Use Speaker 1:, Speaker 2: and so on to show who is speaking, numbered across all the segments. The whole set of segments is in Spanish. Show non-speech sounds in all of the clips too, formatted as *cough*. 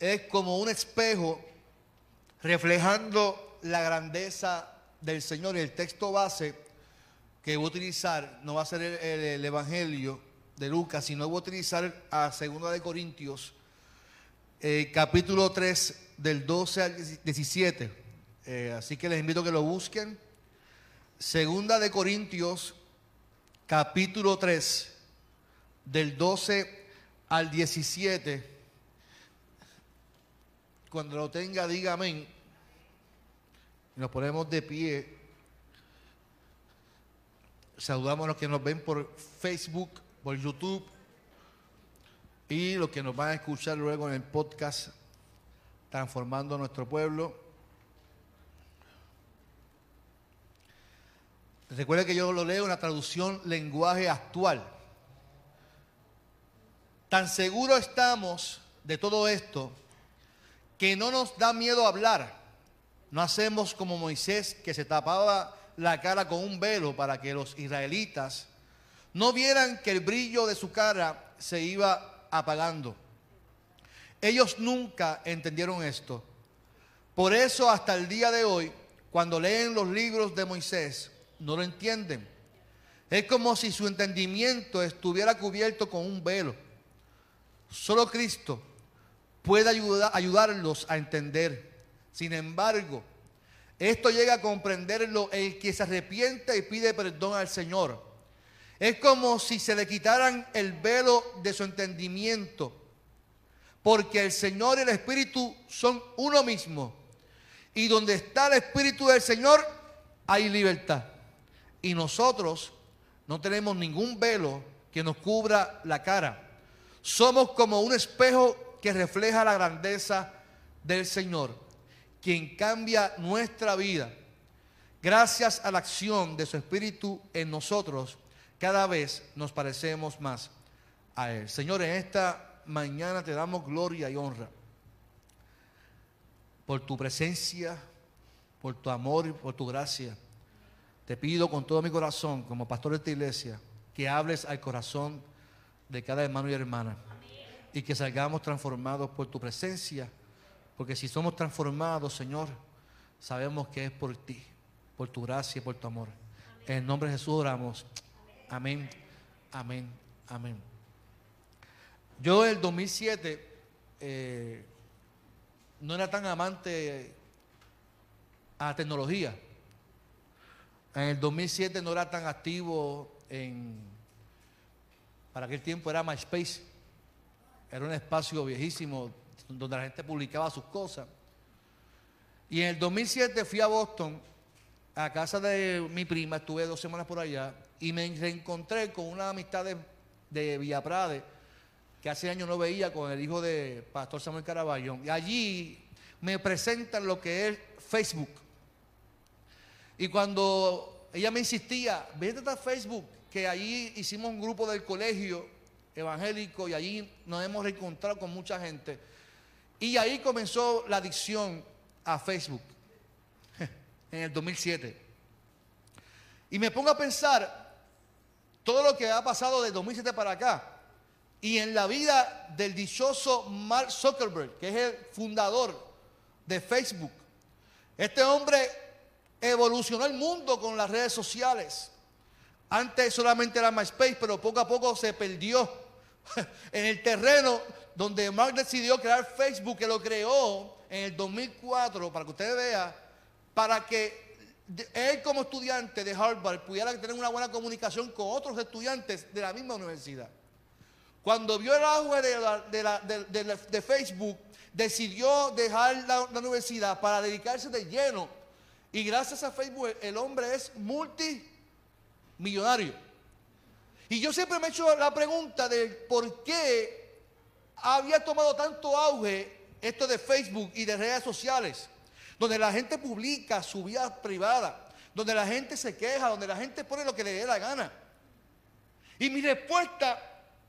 Speaker 1: es como un espejo reflejando la grandeza del Señor. El texto base que voy a utilizar no va a ser el, el- el Evangelio de Lucas, sino voy a utilizar a Segunda de Corintios, eh, capítulo 3, del 12 al 17. Eh, así que les invito a que lo busquen. Segunda de Corintios, capítulo 3, del 12 al 17. Cuando lo tenga, diga amén. Nos ponemos de pie. Saludamos a los que nos ven por Facebook, por YouTube y los que nos van a escuchar luego en el podcast Transformando nuestro pueblo. Recuerden que yo lo leo en la traducción lenguaje actual. Tan seguro estamos de todo esto que no nos da miedo hablar. No hacemos como Moisés que se tapaba la cara con un velo para que los israelitas no vieran que el brillo de su cara se iba apagando. Ellos nunca entendieron esto. Por eso hasta el día de hoy, cuando leen los libros de Moisés, no lo entienden. Es como si su entendimiento estuviera cubierto con un velo. Solo Cristo puede ayudar, ayudarlos a entender. Sin embargo, esto llega a comprenderlo el que se arrepiente y pide perdón al Señor. Es como si se le quitaran el velo de su entendimiento, porque el Señor y el Espíritu son uno mismo. Y donde está el Espíritu del Señor, hay libertad. Y nosotros no tenemos ningún velo que nos cubra la cara. Somos como un espejo que refleja la grandeza del Señor, quien cambia nuestra vida. Gracias a la acción de su Espíritu en nosotros, cada vez nos parecemos más a Él. Señor, en esta mañana te damos gloria y honra por tu presencia, por tu amor y por tu gracia. Te pido con todo mi corazón, como pastor de esta iglesia, que hables al corazón de cada hermano y hermana. Y que salgamos transformados por tu presencia. Porque si somos transformados, Señor, sabemos que es por ti, por tu gracia por tu amor. En el nombre de Jesús oramos. Amén, amén, amén. Yo el 2007 eh, no era tan amante a la tecnología. En el 2007 no era tan activo en, para aquel tiempo era MySpace. Era un espacio viejísimo donde la gente publicaba sus cosas. Y en el 2007 fui a Boston, a casa de mi prima, estuve dos semanas por allá, y me reencontré con una amistad de, de Villa Prade, que hace años no veía con el hijo de Pastor Samuel Caraballo. Y allí me presentan lo que es Facebook. Y cuando ella me insistía, vete a Facebook, que allí hicimos un grupo del colegio evangélico y allí nos hemos reencontrado con mucha gente. Y ahí comenzó la adicción a Facebook, *laughs* en el 2007. Y me pongo a pensar todo lo que ha pasado de 2007 para acá. Y en la vida del dichoso Mark Zuckerberg, que es el fundador de Facebook. Este hombre evolucionó el mundo con las redes sociales. Antes solamente era MySpace, pero poco a poco se perdió *laughs* en el terreno donde Mark decidió crear Facebook, que lo creó en el 2004, para que usted vea, para que él como estudiante de Harvard pudiera tener una buena comunicación con otros estudiantes de la misma universidad. Cuando vio el auge de, de Facebook, decidió dejar la universidad para dedicarse de lleno. Y gracias a Facebook el hombre es multimillonario. Y yo siempre me he hecho la pregunta de por qué había tomado tanto auge esto de Facebook y de redes sociales, donde la gente publica su vida privada, donde la gente se queja, donde la gente pone lo que le dé la gana. Y mi respuesta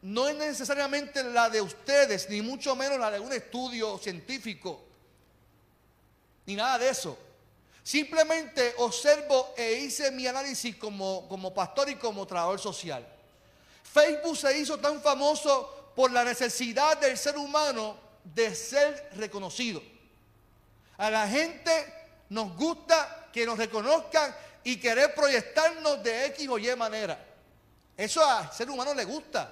Speaker 1: no es necesariamente la de ustedes, ni mucho menos la de un estudio científico. ni nada de eso. Simplemente observo e hice mi análisis como, como pastor y como trabajador social. Facebook se hizo tan famoso por la necesidad del ser humano de ser reconocido. A la gente nos gusta que nos reconozcan y querer proyectarnos de X o Y manera. Eso al ser humano le gusta.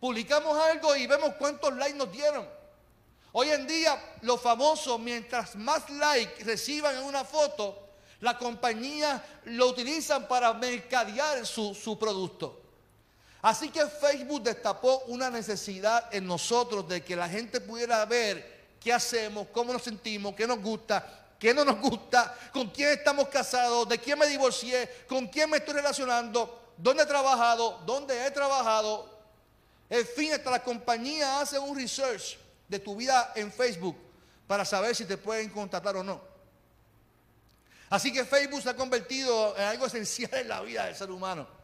Speaker 1: Publicamos algo y vemos cuántos likes nos dieron. Hoy en día los famosos, mientras más likes reciban en una foto, la compañía lo utilizan para mercadear su, su producto. Así que Facebook destapó una necesidad en nosotros de que la gente pudiera ver qué hacemos, cómo nos sentimos, qué nos gusta, qué no nos gusta, con quién estamos casados, de quién me divorcié, con quién me estoy relacionando, dónde he trabajado, dónde he trabajado. En fin, hasta la compañía hace un research de tu vida en Facebook para saber si te pueden contratar o no. Así que Facebook se ha convertido en algo esencial en la vida del ser humano.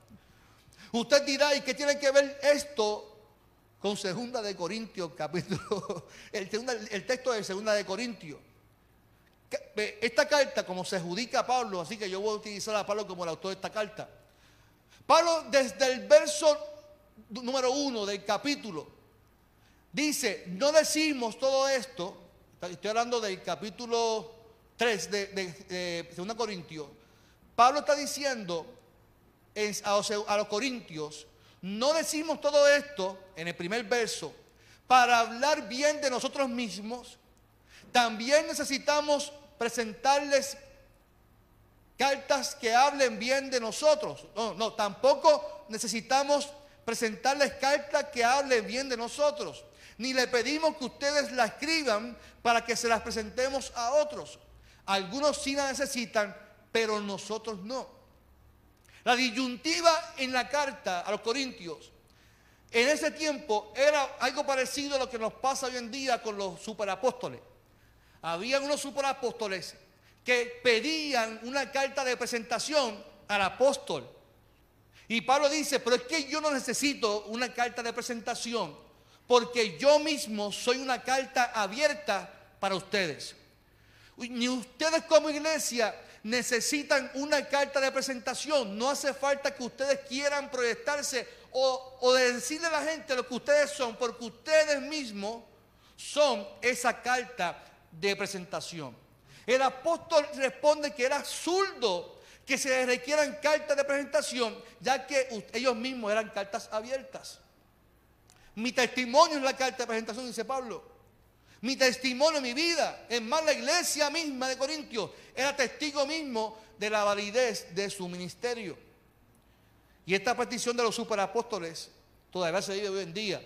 Speaker 1: Usted dirá, ¿y qué tiene que ver esto con Segunda de Corintios, capítulo, *laughs* el, el texto de Segunda de Corintios? Esta carta, como se adjudica a Pablo, así que yo voy a utilizar a Pablo como el autor de esta carta. Pablo, desde el verso número uno del capítulo, dice: No decimos todo esto. Estoy hablando del capítulo 3 de, de, 2 Corintios. Pablo está diciendo a los corintios: No decimos todo esto en el primer verso para hablar bien de nosotros mismos también necesitamos presentarles cartas que hablen bien de nosotros. No, no, tampoco necesitamos presentarles cartas que hablen bien de nosotros. Ni le pedimos que ustedes la escriban para que se las presentemos a otros. Algunos sí la necesitan, pero nosotros no. La disyuntiva en la carta a los Corintios en ese tiempo era algo parecido a lo que nos pasa hoy en día con los superapóstoles había unos superapóstoles que pedían una carta de presentación al apóstol. Y Pablo dice, pero es que yo no necesito una carta de presentación, porque yo mismo soy una carta abierta para ustedes. Ni ustedes como iglesia necesitan una carta de presentación. No hace falta que ustedes quieran proyectarse o, decirle a la gente lo que ustedes son, porque ustedes mismos son esa carta de presentación. El apóstol responde que era zurdo que se les requieran cartas de presentación, ya que ellos mismos eran cartas abiertas. Mi testimonio es la carta de presentación, dice Pablo. Mi testimonio, mi vida. Es más, la iglesia misma de Corintios era testigo mismo de la validez de su ministerio. Y esta petición de los superapóstoles todavía se vive hoy en día.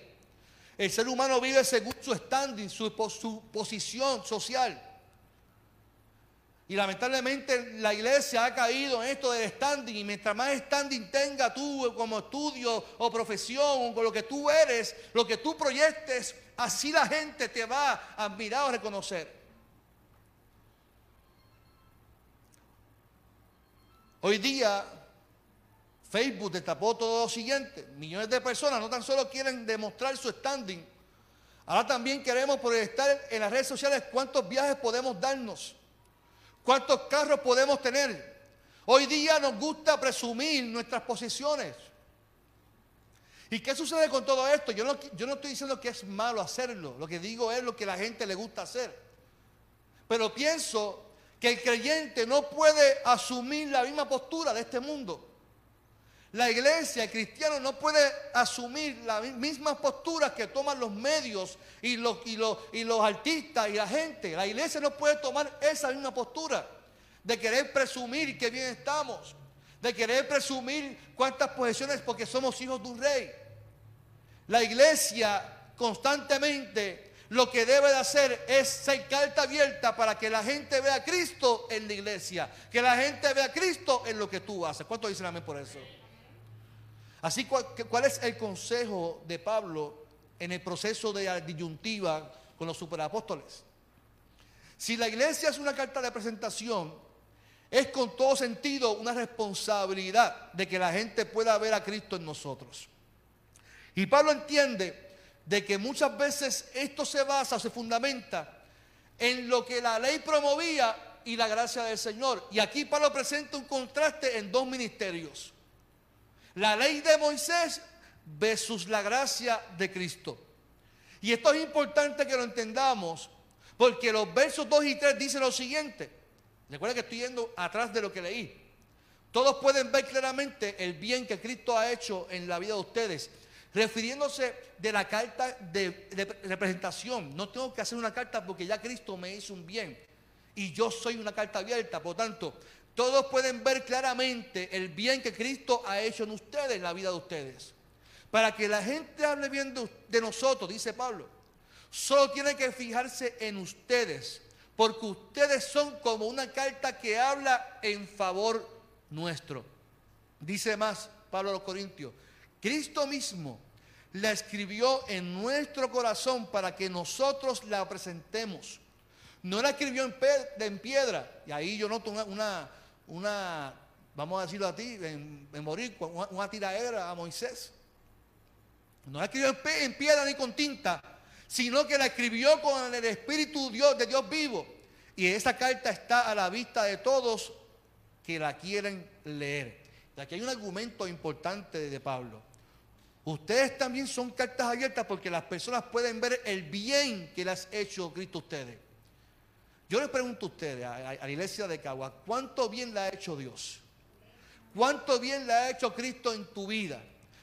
Speaker 1: El ser humano vive según su standing, su, posición social. Y lamentablemente la iglesia ha caído en esto del standing. Y mientras más standing tenga tú como estudio o profesión, con lo que tú eres, lo que tú proyectes, así la gente te va a admirar o reconocer. Hoy día Facebook destapó todo lo siguiente. Millones de personas no tan solo quieren demostrar su standing, ahora también queremos proyectar en las redes sociales cuántos viajes podemos darnos, cuántos carros podemos tener. Hoy día nos gusta presumir nuestras posiciones. ¿Y qué sucede con todo esto? Yo no, yo no estoy diciendo que es malo hacerlo, lo que digo es lo que la gente le gusta hacer. Pero pienso que el creyente no puede asumir la misma postura de este mundo. La iglesia, el cristiano no puede asumir las mismas posturas que toman los medios y los, y, los, y los artistas y la gente. La iglesia no puede tomar esa misma postura de querer presumir que bien estamos, de querer presumir cuántas posesiones porque somos hijos de un rey. La iglesia constantemente lo que debe de hacer es ser carta abierta para que la gente vea a Cristo en la iglesia, que la gente vea a Cristo en lo que tú haces. ¿Cuánto dicen amén por eso? Así, ¿cuál es el consejo de Pablo en el proceso de disyuntiva con los superapóstoles? Si la iglesia es una carta de presentación, es con todo sentido una responsabilidad de que la gente pueda ver a Cristo en nosotros. Y Pablo entiende de que muchas veces esto se basa o se fundamenta en lo que la ley promovía y la gracia del Señor. Y aquí Pablo presenta un contraste en dos ministerios. La ley de Moisés versus la gracia de Cristo. Y esto es importante que lo entendamos porque los versos 2 y 3 dicen lo siguiente. Recuerda que estoy yendo atrás de lo que leí. Todos pueden ver claramente el bien que Cristo ha hecho en la vida de ustedes. Refiriéndose de la carta de, representación. No tengo que hacer una carta porque ya Cristo me hizo un bien. Y yo soy una carta abierta. Por tanto, todos pueden ver claramente el bien que Cristo ha hecho en ustedes, en la vida de ustedes. Para que la gente hable bien de, nosotros, dice Pablo, solo tiene que fijarse en ustedes. Porque ustedes son como una carta que habla en favor nuestro. Dice más Pablo a los Corintios, Cristo mismo la escribió en nuestro corazón para que nosotros la presentemos. No la escribió en, piedra. Y ahí yo noto una, una, vamos a decirlo a ti, en, morir, una, una tiraera a Moisés. No la escribió en, piedra ni con tinta, sino que la escribió con el Espíritu Dios, de Dios vivo. Y esa carta está a la vista de todos que la quieren leer. aquí hay un argumento importante de Pablo. Ustedes también son cartas abiertas porque las personas pueden ver el bien que le has hecho Cristo a ustedes. Yo les pregunto a ustedes, a, la iglesia de Cagua, ¿cuánto bien le ha hecho Dios? ¿Cuánto bien le ha hecho Cristo en tu vida?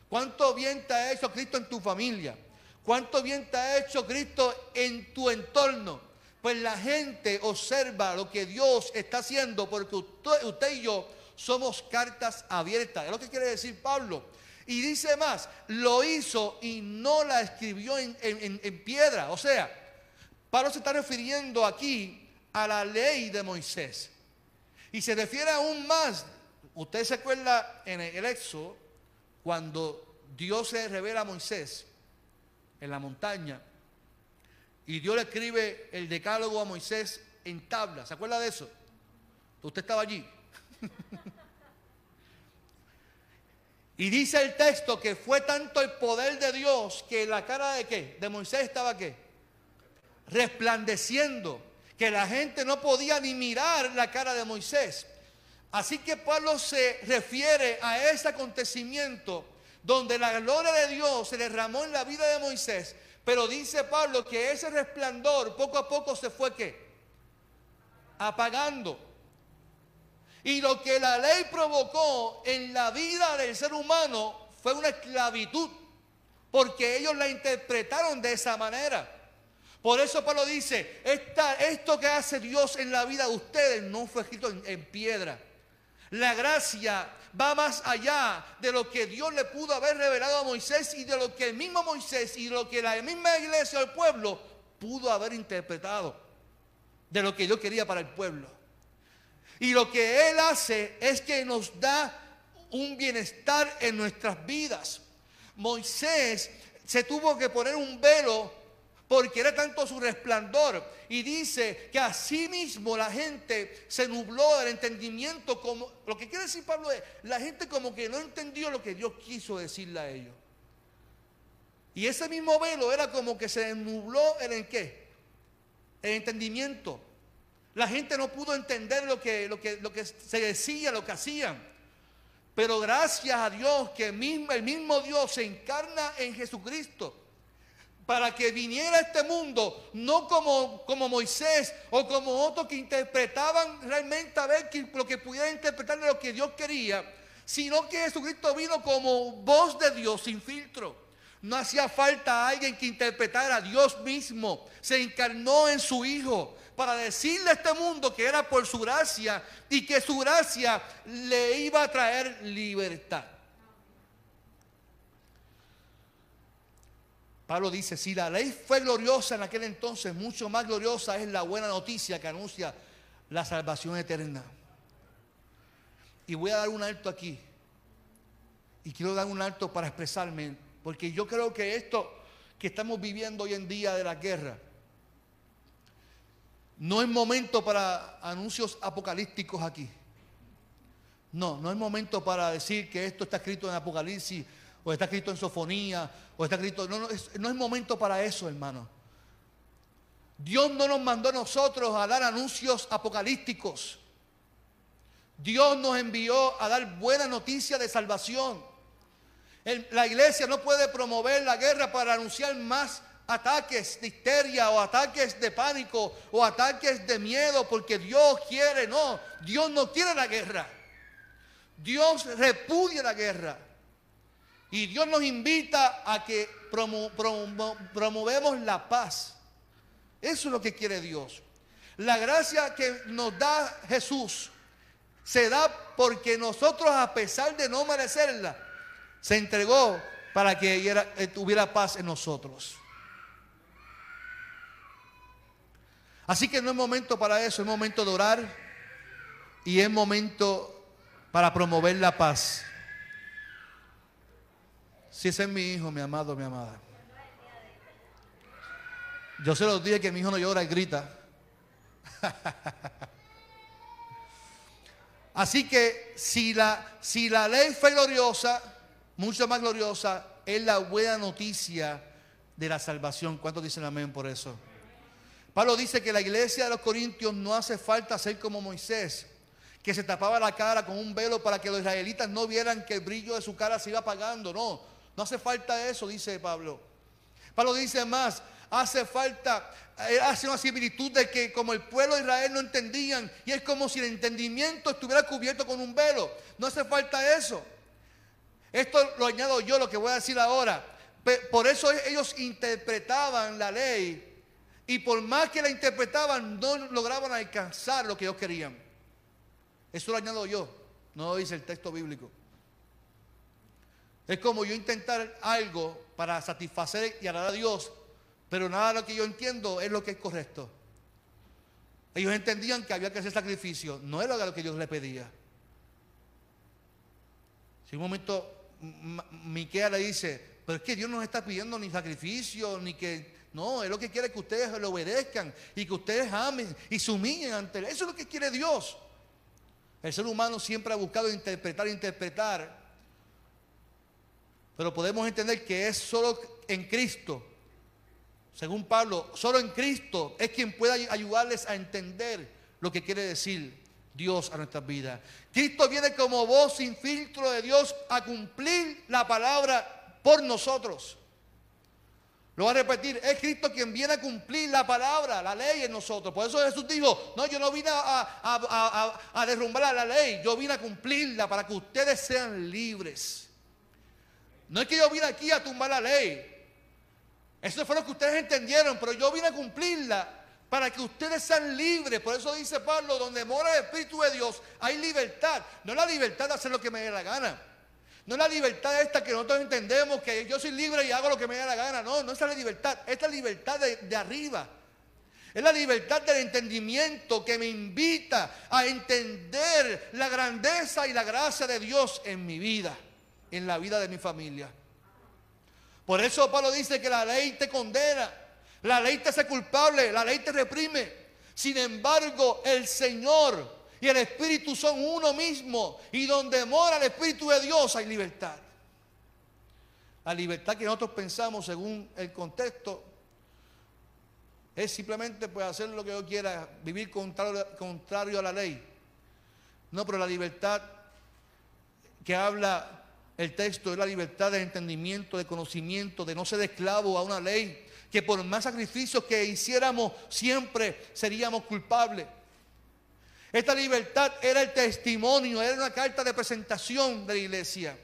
Speaker 1: ¿Cuánto bien te ha hecho Cristo en tu familia? ¿Cuánto bien te ha hecho Cristo en tu entorno? Pues la gente observa lo que Dios está haciendo porque usted, y yo somos cartas abiertas. Es lo que quiere decir Pablo. Y dice más, lo hizo y no la escribió en, piedra. O sea, Pablo se está refiriendo aquí a la ley de Moisés. Y se refiere aún más, usted se acuerda en el Éxodo, cuando Dios se revela a Moisés en la montaña y Dios le escribe el decálogo a Moisés en tabla. ¿Se acuerda de eso? Usted estaba allí. *laughs* y dice el texto que fue tanto el poder de Dios que la cara de qué? De Moisés estaba qué? Resplandeciendo. Que la gente no podía ni mirar la cara de Moisés. Así que Pablo se refiere a ese acontecimiento donde la gloria de Dios se derramó en la vida de Moisés, pero dice Pablo que ese resplandor poco a poco se fue qué? Apagando. Y lo que la ley provocó en la vida del ser humano fue una esclavitud, porque ellos la interpretaron de esa manera. Por eso Pablo dice, esto que hace Dios en la vida de ustedes no fue escrito en piedra la gracia va más allá de lo que Dios le pudo haber revelado a Moisés y de lo que el mismo Moisés y lo que la misma iglesia o el pueblo pudo haber interpretado de lo que Dios quería para el pueblo. Y lo que Él hace es que nos da un bienestar en nuestras vidas. Moisés se tuvo que poner un velo porque era tanto su resplandor. Y dice que así mismo la gente se nubló del entendimiento. Como, lo que quiere decir Pablo es, la gente como que no entendió lo que Dios quiso decirle a ellos. Y ese mismo velo era como que se nubló en el qué? El entendimiento. La gente no pudo entender lo que, lo que, lo que se decía, lo que hacían. Pero gracias a Dios que mismo, el mismo Dios se encarna en Jesucristo para que viniera a este mundo, no como, como Moisés o como otros que interpretaban realmente a ver lo que pudiera interpretar de lo que Dios quería, sino que Jesucristo vino como voz de Dios sin filtro. No hacía falta alguien que interpretara a Dios mismo. Se encarnó en su Hijo para decirle a este mundo que era por su gracia y que su gracia le iba a traer libertad. Pablo dice, si la ley fue gloriosa en aquel entonces, mucho más gloriosa es la buena noticia que anuncia la salvación eterna. Y voy a dar un alto aquí. Y quiero dar un alto para expresarme, porque yo creo que esto que estamos viviendo hoy en día de la guerra, no es momento para anuncios apocalípticos aquí. No, no es momento para decir que esto está escrito en Apocalipsis o está escrito en sofonía, o está escrito... No, no, es, no es momento para eso, hermano. Dios no nos mandó a nosotros a dar anuncios apocalípticos. Dios nos envió a dar buena noticia de salvación. la iglesia no puede promover la guerra para anunciar más ataques de histeria o ataques de pánico o ataques de miedo porque Dios quiere, no, Dios no quiere la guerra. Dios repudia la guerra. Y Dios nos invita a que promovemos la paz. Eso es lo que quiere Dios. La gracia que nos da Jesús se da porque nosotros, a pesar de no merecerla, se entregó para que eh, tuviera paz en nosotros. Así que no es momento para eso, es momento de orar y es momento para promover la paz. Si ese es mi hijo, mi amado, mi amada. Yo se los dije que mi hijo no llora y grita. *laughs* Así que si la, si la ley fue gloriosa, mucho más gloriosa, es la buena noticia de la salvación. ¿Cuántos dicen amén por eso? Pablo dice que la iglesia de los Corintios no hace falta ser como Moisés, que se tapaba la cara con un velo para que los israelitas no vieran que el brillo de su cara se iba apagando. No, no hace falta eso, dice Pablo. Pablo dice más, hace falta, eh, hace una similitud de que como el pueblo de Israel no entendían y es como si el entendimiento estuviera cubierto con un velo. No hace falta eso. Esto lo añado yo, lo que voy a decir ahora. Por eso ellos interpretaban la ley y por más que la interpretaban, no lograban alcanzar lo que ellos querían. Eso lo añado yo, no lo dice el texto bíblico. Es como yo intentar algo para satisfacer y agradar a Dios, pero nada de lo que yo entiendo es lo que es correcto. Ellos entendían que había que hacer sacrificio, no era lo que Dios le pedía. Si un momento Miquea le dice, pero es que Dios no está pidiendo ni sacrificio, ni que no, es lo que quiere que ustedes le obedezcan y que ustedes amen y se humillen ante él. Eso es lo que quiere Dios. El ser humano siempre ha buscado interpretar, interpretar. Pero podemos entender que es solo en Cristo, según Pablo, solo en Cristo es quien puede ayudarles a entender lo que quiere decir Dios a nuestras vidas. Cristo viene como voz sin filtro de Dios a cumplir la palabra por nosotros. Lo voy a repetir, es Cristo quien viene a cumplir la palabra, la ley en nosotros. Por eso Jesús dijo, no, yo no vine a, derrumbar la ley, yo vine a cumplirla para que ustedes sean libres. No es que yo vine aquí a tumbar la ley. Eso fue lo que ustedes entendieron, pero yo vine a cumplirla para que ustedes sean libres. Por eso dice Pablo, donde mora el Espíritu de Dios, hay libertad. No la libertad de hacer lo que me dé la gana. No es la libertad esta que nosotros entendemos, que yo soy libre y hago lo que me da la gana. No, no es la libertad. Es la libertad de, arriba. Es la libertad del entendimiento que me invita a entender la grandeza y la gracia de Dios en mi vida, en la vida de mi familia. Por eso Pablo dice que la ley te condena, la ley te hace culpable, la ley te reprime. Sin embargo, el Señor y el Espíritu son uno mismo. Y donde mora el Espíritu de Dios hay libertad. La libertad que nosotros pensamos según el contexto es simplemente pues, hacer lo que yo quiera, vivir contrario, contrario a la ley. No, pero la libertad que habla el texto es la libertad de entendimiento, de conocimiento, de no ser esclavo a una ley, que por más sacrificios que hiciéramos siempre seríamos culpables. Esta libertad era el testimonio, era una carta de presentación de la iglesia.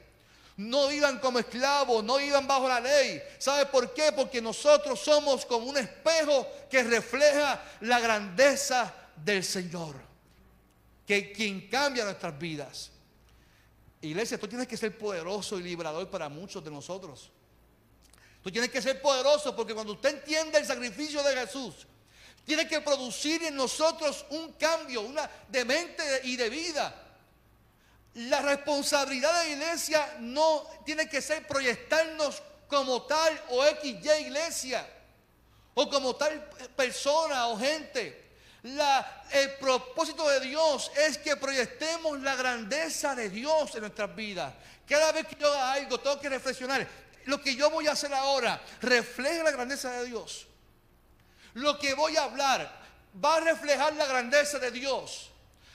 Speaker 1: No iban como esclavos, no iban bajo la ley. ¿Sabe por qué? Porque nosotros somos como un espejo que refleja la grandeza del Señor, que quien cambia nuestras vidas. Iglesia, tú tienes que ser poderoso y liberador para muchos de nosotros. Tú tienes que ser poderoso porque cuando usted entiende el sacrificio de Jesús, tiene que producir en nosotros un cambio, una de mente y de vida. La responsabilidad de la iglesia no tiene que ser proyectarnos como tal o XY iglesia o como tal persona o gente. el propósito de Dios es que proyectemos la grandeza de Dios en nuestras vidas. Cada vez que yo haga algo, tengo que reflexionar. Lo que yo voy a hacer ahora refleja la grandeza de Dios. Lo que voy a hablar va a reflejar la grandeza de Dios.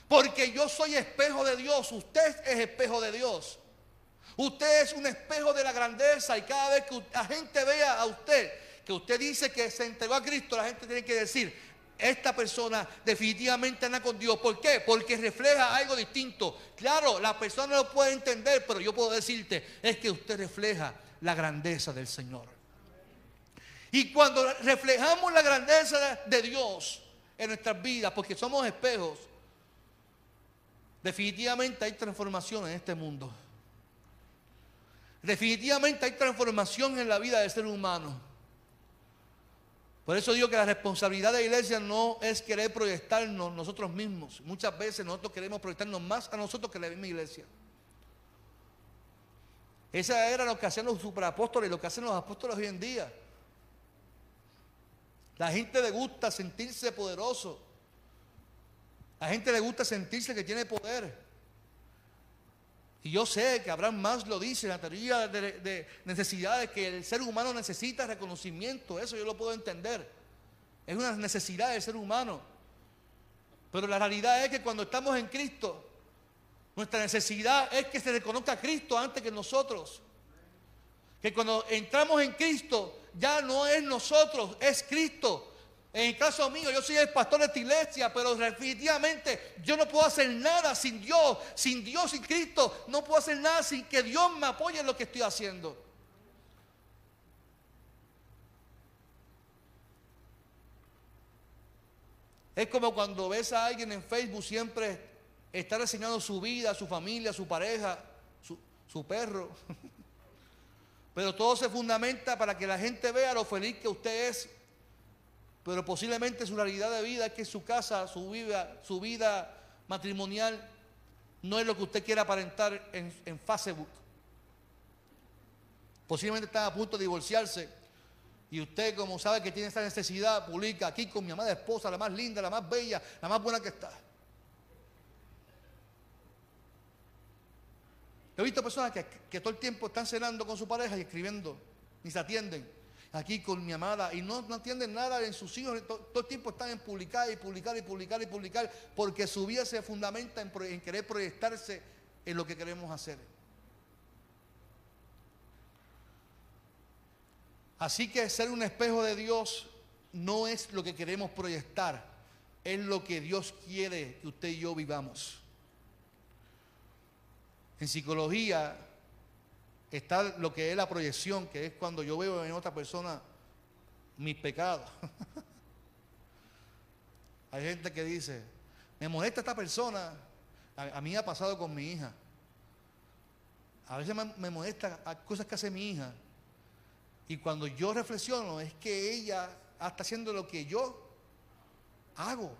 Speaker 1: Porque yo soy espejo de Dios, usted es espejo de Dios. Usted es un espejo de la grandeza y cada vez que la gente vea a usted, que usted dice que se entregó a Cristo, la gente tiene que decir, esta persona definitivamente anda con Dios. ¿Por qué? Porque refleja algo distinto. Claro, la persona no lo puede entender, pero yo puedo decirte, es que usted refleja la grandeza del Señor. Y cuando reflejamos la grandeza de Dios en nuestras vidas, porque somos espejos, definitivamente hay transformación en este mundo. Definitivamente hay transformación en la vida del ser humano. Por eso digo que la responsabilidad de la iglesia no es querer proyectarnos nosotros mismos. Muchas veces nosotros queremos proyectarnos más a nosotros que la misma iglesia. Esa era lo que hacían los superapóstoles lo que hacen los apóstoles hoy en día. La gente le gusta sentirse poderoso. La gente le gusta sentirse que tiene poder. Y yo sé que Abraham más lo dice en la teoría de, necesidades, que el ser humano necesita reconocimiento, eso yo lo puedo entender. Es una necesidad del ser humano. Pero la realidad es que cuando estamos en Cristo, nuestra necesidad es que se reconozca a Cristo antes que nosotros. Que cuando entramos en Cristo, ya no es nosotros, es Cristo. En el caso mío, yo soy el pastor de esta iglesia, pero definitivamente yo no puedo hacer nada sin Dios, sin Dios, sin Cristo. No puedo hacer nada sin que Dios me apoye en lo que estoy haciendo. Es como cuando ves a alguien en Facebook siempre está reseñando su vida, su familia, su pareja, su, su perro. *laughs* Pero todo se fundamenta para que la gente vea lo feliz que usted es pero posiblemente su realidad de vida es que su casa, su vida, su vida matrimonial no es lo que usted quiere aparentar en, Facebook. Posiblemente está a punto de divorciarse y usted, como sabe que tiene esta necesidad, publica aquí con mi amada esposa, la más linda, la más bella, la más buena que está. He visto personas que, todo el tiempo están cenando con su pareja y escribiendo, ni se atienden aquí con mi amada y no, entienden nada en sus hijos. Todo, el tiempo están en publicar y publicar y publicar y publicar porque su vida se fundamenta en, en querer proyectarse en lo que queremos hacer. Así que ser un espejo de Dios no es lo que queremos proyectar, es lo que Dios quiere que usted y yo vivamos. En psicología está lo que es la proyección, que es cuando yo veo en otra persona mis pecados. *laughs* Hay gente que dice, me molesta esta persona. A, mí ha pasado con mi hija. A veces me, molesta cosas que hace mi hija. Y cuando yo reflexiono es que ella está haciendo lo que yo hago.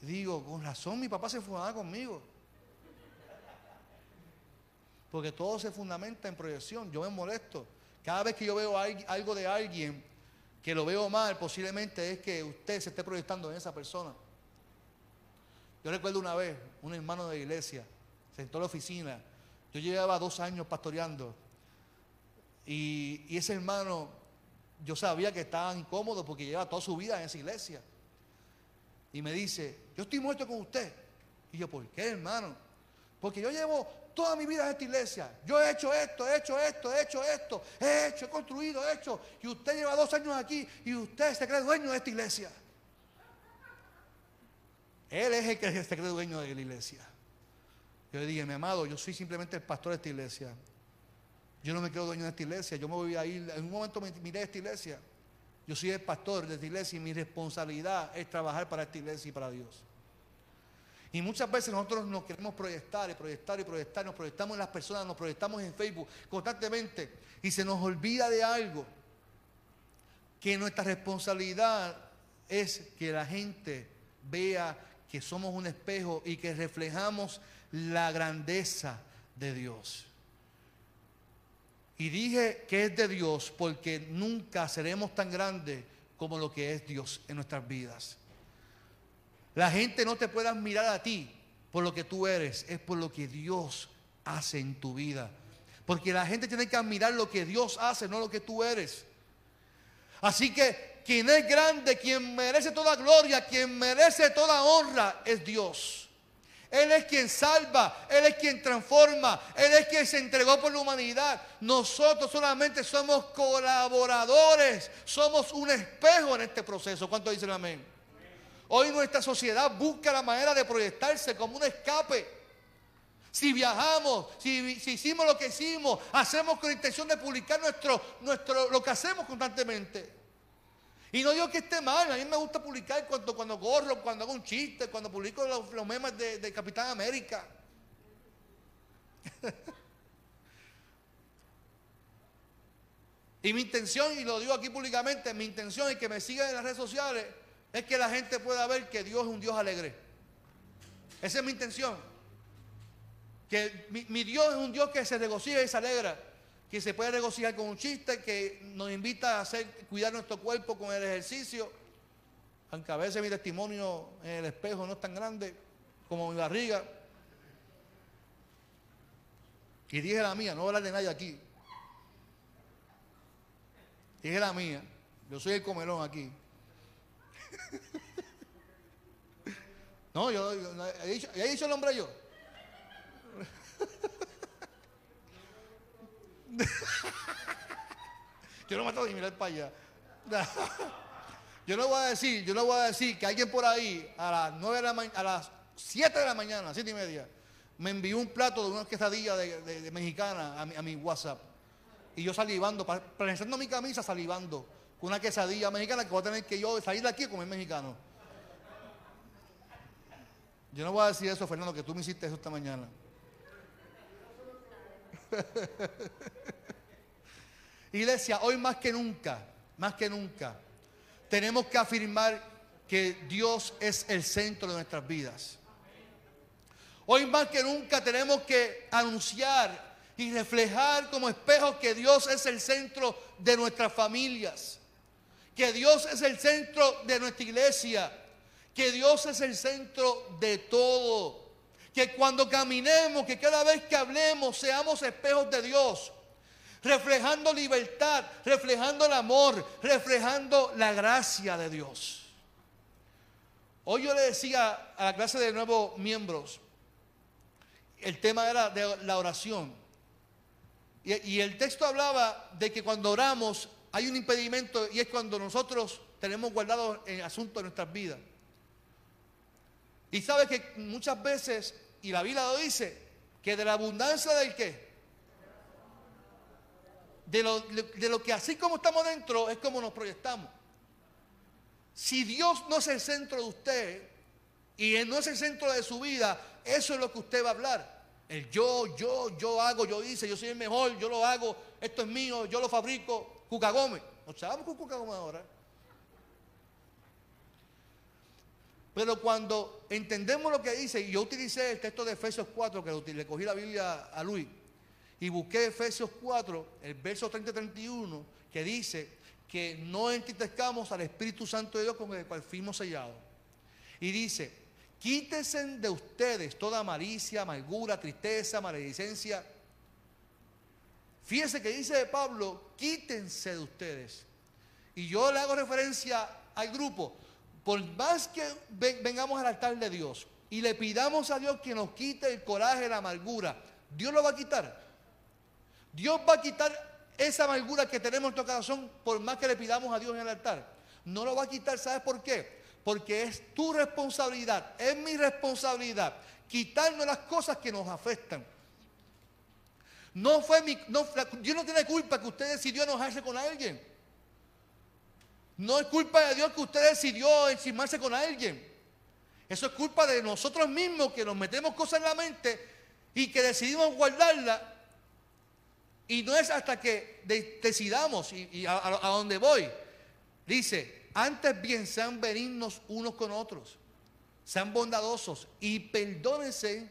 Speaker 1: Digo, con razón mi papá se enfadaba conmigo. Porque todo se fundamenta en proyección. Yo me molesto. Cada vez que yo veo algo de alguien que lo veo mal, posiblemente es que usted se esté proyectando en esa persona. Yo recuerdo una vez, un hermano de la iglesia, sentó en la oficina. Yo llevaba dos años pastoreando. Y, y ese hermano, yo sabía que estaba incómodo porque lleva toda su vida en esa iglesia. Y me dice, yo estoy muerto con usted. Y yo, ¿por qué, hermano? Porque yo llevo toda mi vida en esta iglesia. Yo he hecho esto, he hecho esto, he hecho esto, he hecho, he construido, he hecho. Y usted lleva dos años aquí y usted se cree dueño de esta iglesia. Él es el que se cree dueño de la iglesia. Yo le dije, mi amado, yo soy simplemente el pastor de esta iglesia. Yo no me creo dueño de esta iglesia. Yo me voy a ir, en un momento me miré esta iglesia. Yo soy el pastor de esta iglesia y mi responsabilidad es trabajar para esta iglesia y para Dios. Y muchas veces nosotros nos queremos proyectar y proyectar y proyectar, nos proyectamos en las personas, nos proyectamos en Facebook constantemente y se nos olvida de algo, que nuestra responsabilidad es que la gente vea que somos un espejo y que reflejamos la grandeza de Dios. Y dije que es de Dios porque nunca seremos tan grandes como lo que es Dios en nuestras vidas. La gente no te puede admirar a ti por lo que tú eres, es por lo que Dios hace en tu vida. Porque la gente tiene que admirar lo que Dios hace, no lo que tú eres. Así que quien es grande, quien merece toda gloria, quien merece toda honra, es Dios. Él es quien salva, Él es quien transforma, Él es quien se entregó por la humanidad. Nosotros solamente somos colaboradores, somos un espejo en este proceso. ¿Cuánto dicen amén? Hoy nuestra sociedad busca la manera de proyectarse como un escape. Si viajamos, si, hicimos lo que hicimos, hacemos con la intención de publicar nuestro, nuestro, lo que hacemos constantemente. Y no digo que esté mal, a mí me gusta publicar cuando, cuando corro, cuando hago un chiste, cuando publico los, memes de, Capitán América. *laughs* y mi intención, y lo digo aquí públicamente, mi intención es que me sigan en las redes sociales, es que la gente pueda ver que Dios es un Dios alegre. Esa es mi intención. Que mi, Dios es un Dios que se regocija y se alegra que se puede regocijar con un chiste, que nos invita a hacer, cuidar nuestro cuerpo con el ejercicio. Aunque a veces mi testimonio en el espejo no es tan grande como mi barriga. Y dije la mía, no voy a hablar de nadie aquí. Dije la mía, yo soy el comelón aquí. No, yo, he, dicho, he dicho el nombre yo. *laughs* yo no me atrevo ni mirar para allá. *laughs* yo no voy a decir, yo no voy a decir que alguien por ahí a las 9 de la a las 7 de la mañana, 7 y media, me envió un plato de una quesadilla de, mexicana a mi, a mi, WhatsApp. Y yo salivando, presentando mi camisa salivando, con una quesadilla mexicana que voy a tener que yo salir de aquí a comer mexicano. Yo no voy a decir eso, Fernando, que tú me hiciste eso esta mañana. *laughs* Iglesia, hoy más que nunca, más que nunca, tenemos que afirmar que Dios es el centro de nuestras vidas. Hoy más que nunca tenemos que anunciar y reflejar como espejo que Dios es el centro de nuestras familias, que Dios es el centro de nuestra iglesia, que Dios es el centro de todo que cuando caminemos, que cada vez que hablemos, seamos espejos de Dios, reflejando libertad, reflejando el amor, reflejando la gracia de Dios. Hoy yo le decía a la clase de nuevos miembros, el tema era de la oración. Y, el texto hablaba de que cuando oramos hay un impedimento y es cuando nosotros tenemos guardado el asunto de nuestras vidas. Y sabe que muchas veces y la Biblia lo dice, que de la abundancia del qué? De lo, de lo que así como estamos dentro es como nos proyectamos. Si Dios no es el centro de usted y Él no es el centro de su vida, eso es lo que usted va a hablar. El yo, yo, yo hago, yo hice, yo soy el mejor, yo lo hago, esto es mío, yo lo fabrico. Cuca Gómez. ¿No sabemos con Cuca ahora? Pero cuando entendemos lo que dice, y yo utilicé el texto de Efesios 4, que le cogí la Biblia a Luis, y busqué Efesios 4, el verso 30-31, que dice que no entristezcamos al Espíritu Santo de Dios con el cual fuimos sellados. Y dice, quítense de ustedes toda malicia, amargura, tristeza, maledicencia. Fíjense que dice Pablo, quítense de ustedes. Y yo le hago referencia al grupo, por más que vengamos al altar de Dios y le pidamos a Dios que nos quite el coraje, la amargura, Dios lo va a quitar. Dios va a quitar esa amargura que tenemos en nuestro corazón por más que le pidamos a Dios en el altar. No lo va a quitar, ¿sabes por qué? Porque es tu responsabilidad, es mi responsabilidad quitarnos las cosas que nos afectan. No fue mi, no, Dios no tiene culpa que usted decidió enojarse con alguien. No es culpa de Dios que usted decidió encimarse con alguien. Eso es culpa de nosotros mismos que nos metemos cosas en la mente y que decidimos guardarla. Y no es hasta que decidamos y, a, a, dónde voy. Dice, antes bien sean benignos unos con otros, sean bondadosos y perdónense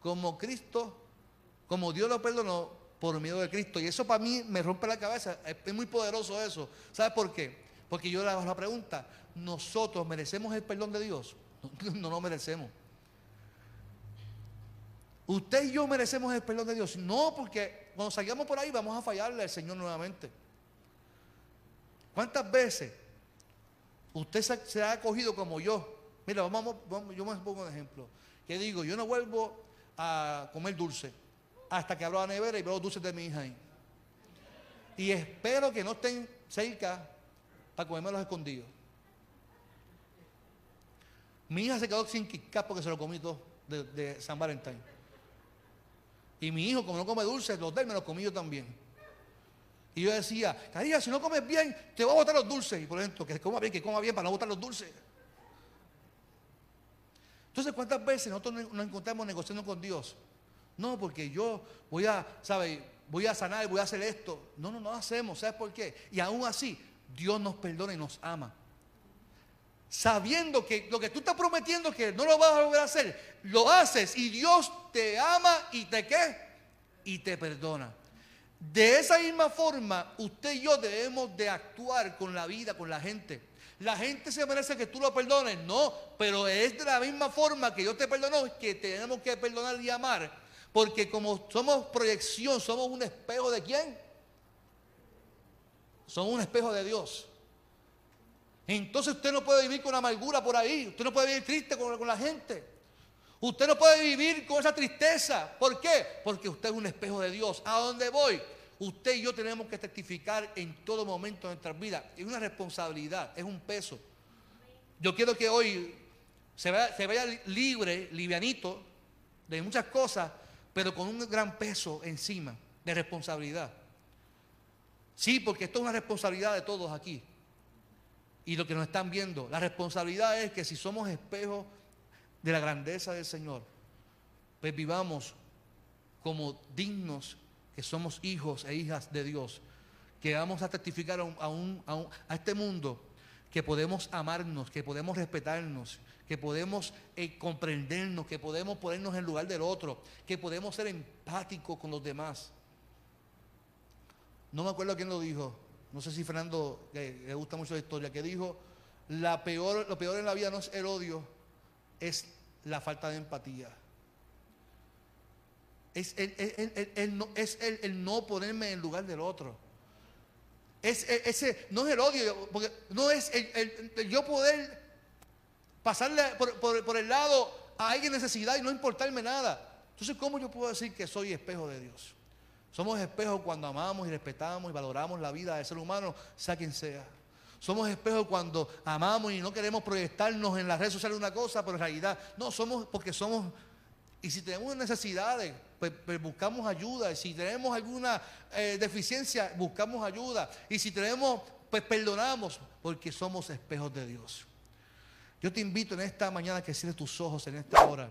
Speaker 1: como Cristo, como Dios lo perdonó por miedo de Cristo. Y eso para mí me rompe la cabeza. Es, muy poderoso eso. ¿Sabes por qué? Porque yo le hago la pregunta, ¿nosotros merecemos el perdón de Dios? *laughs* No, lo merecemos. Usted y yo merecemos el perdón de Dios. No, porque cuando salgamos por ahí vamos a fallarle al Señor nuevamente. ¿Cuántas veces usted se, ha cogido como yo? Mira, vamos, yo me pongo un ejemplo. Que digo, yo no vuelvo a comer dulce hasta que abro la nevera y veo dulces de mi hija ahí. Y espero que no estén cerca para comerme los escondidos. Mi hija se quedó sin Kit porque se lo comí todo de, San Valentín. Y mi hijo, como no come dulces, los de me los comí yo también. Y yo decía, cariño, si no comes bien, te voy a botar los dulces. Y por ejemplo, que coma bien, que coma bien para no botar los dulces. Entonces, ¿cuántas veces nosotros nos encontramos negociando con Dios? No, porque yo voy a, ¿sabes? Voy a sanar, voy a hacer esto. No, no, no hacemos. ¿Sabes por qué? Y aún así, Dios nos perdona y nos ama. Sabiendo que lo que tú estás prometiendo que no lo vas a volver a hacer, lo haces y Dios te ama y te qué? Y te perdona. De esa misma forma, usted y yo debemos de actuar con la vida, con la gente. La gente se merece que tú lo perdones, no, pero es de la misma forma que yo te perdono que tenemos que perdonar y amar, porque como somos proyección, somos un espejo de quién? Somos un espejo de Dios. Entonces usted no puede vivir con amargura por ahí, usted no puede vivir triste con, la gente. Usted no puede vivir con esa tristeza. ¿Por qué? Porque usted es un espejo de Dios. ¿A dónde voy? Usted y yo tenemos que testificar en todo momento de nuestras vidas. Es una responsabilidad, es un peso. Yo quiero que hoy se vaya, libre, livianito de muchas cosas, pero con un gran peso encima de responsabilidad. Sí, porque esto es una responsabilidad de todos aquí. Y lo que nos están viendo, la responsabilidad es que si somos espejos de la grandeza del Señor, pues vivamos como dignos que somos hijos e hijas de Dios, que vamos a testificar a, a, este mundo que podemos amarnos, que podemos respetarnos, que podemos eh, comprendernos, que podemos ponernos en lugar del otro, que podemos ser empáticos con los demás. No me acuerdo quién lo dijo, no sé si Fernando le gusta mucho la historia, que dijo, la peor, lo peor en la vida no es el odio, es la falta de empatía. Es el, no, es el, no ponerme en lugar del otro. Es, ese, no es el odio, porque no es el, yo poder pasarle por, el lado a alguien necesidad y no importarme nada. Entonces, ¿cómo yo puedo decir que soy espejo de Dios? Somos espejos cuando amamos y respetamos y valoramos la vida del ser humano, sea quien sea. Somos espejos cuando amamos y no queremos proyectarnos en las redes sociales una cosa, pero en realidad no somos porque somos. Y si tenemos necesidades, pues, pues buscamos ayuda. Y si tenemos alguna eh, deficiencia, buscamos ayuda. Y si tenemos, pues perdonamos, porque somos espejos de Dios. Yo te invito en esta mañana que cierres tus ojos en esta hora.